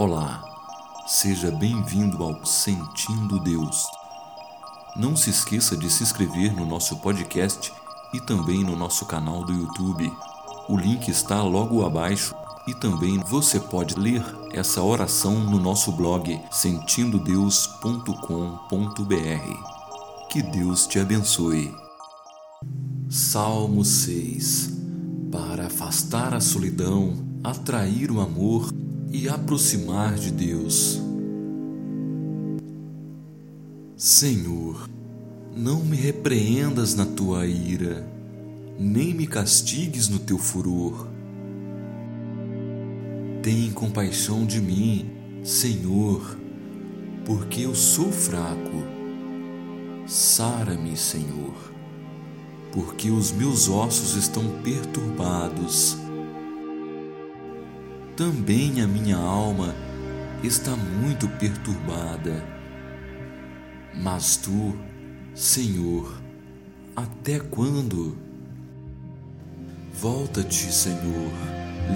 Olá, seja bem-vindo ao Sentindo Deus. Não se esqueça de se inscrever no nosso podcast e também no nosso canal do YouTube. O link está logo abaixo e também você pode ler essa oração no nosso blog sentindo-deus.com.br. Que Deus te abençoe. Salmo 6 Para afastar a solidão, atrair o amor e aproximar de Deus. Senhor, não me repreendas na tua ira, nem me castigues no teu furor. Tem compaixão de mim, Senhor, porque eu sou fraco. Sara-me, Senhor, porque os meus ossos estão perturbados também a minha alma está muito perturbada. Mas tu, Senhor, até quando? Volta-te, Senhor,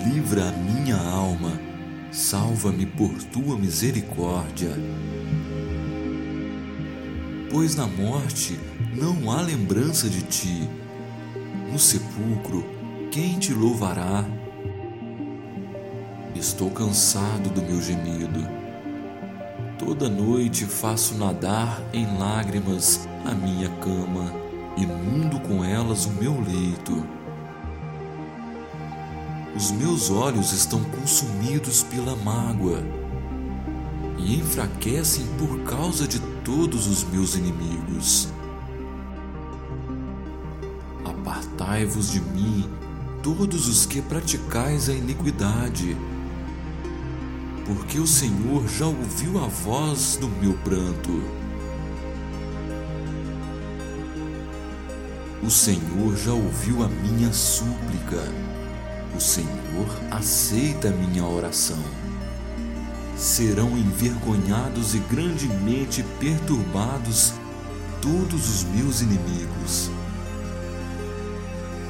livra a minha alma, salva-me por tua misericórdia. Pois na morte não há lembrança de ti, no sepulcro, quem te louvará? Estou cansado do meu gemido. Toda noite faço nadar em lágrimas a minha cama, inundo com elas o meu leito. Os meus olhos estão consumidos pela mágoa e enfraquecem por causa de todos os meus inimigos. Apartai-vos de mim, todos os que praticais a iniquidade porque o Senhor já ouviu a voz do meu pranto. O Senhor já ouviu a minha súplica. O Senhor aceita a minha oração. Serão envergonhados e grandemente perturbados todos os meus inimigos.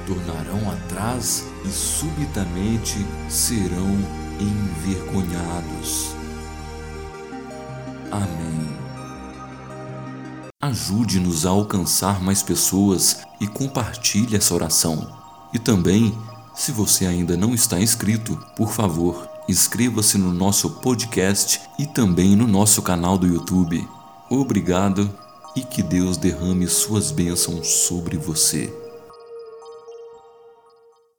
Tornarão atrás e subitamente serão envergonhados. Amém. Ajude-nos a alcançar mais pessoas e compartilhe essa oração. E também, se você ainda não está inscrito, por favor, inscreva-se no nosso podcast e também no nosso canal do YouTube. Obrigado e que Deus derrame suas bênçãos sobre você.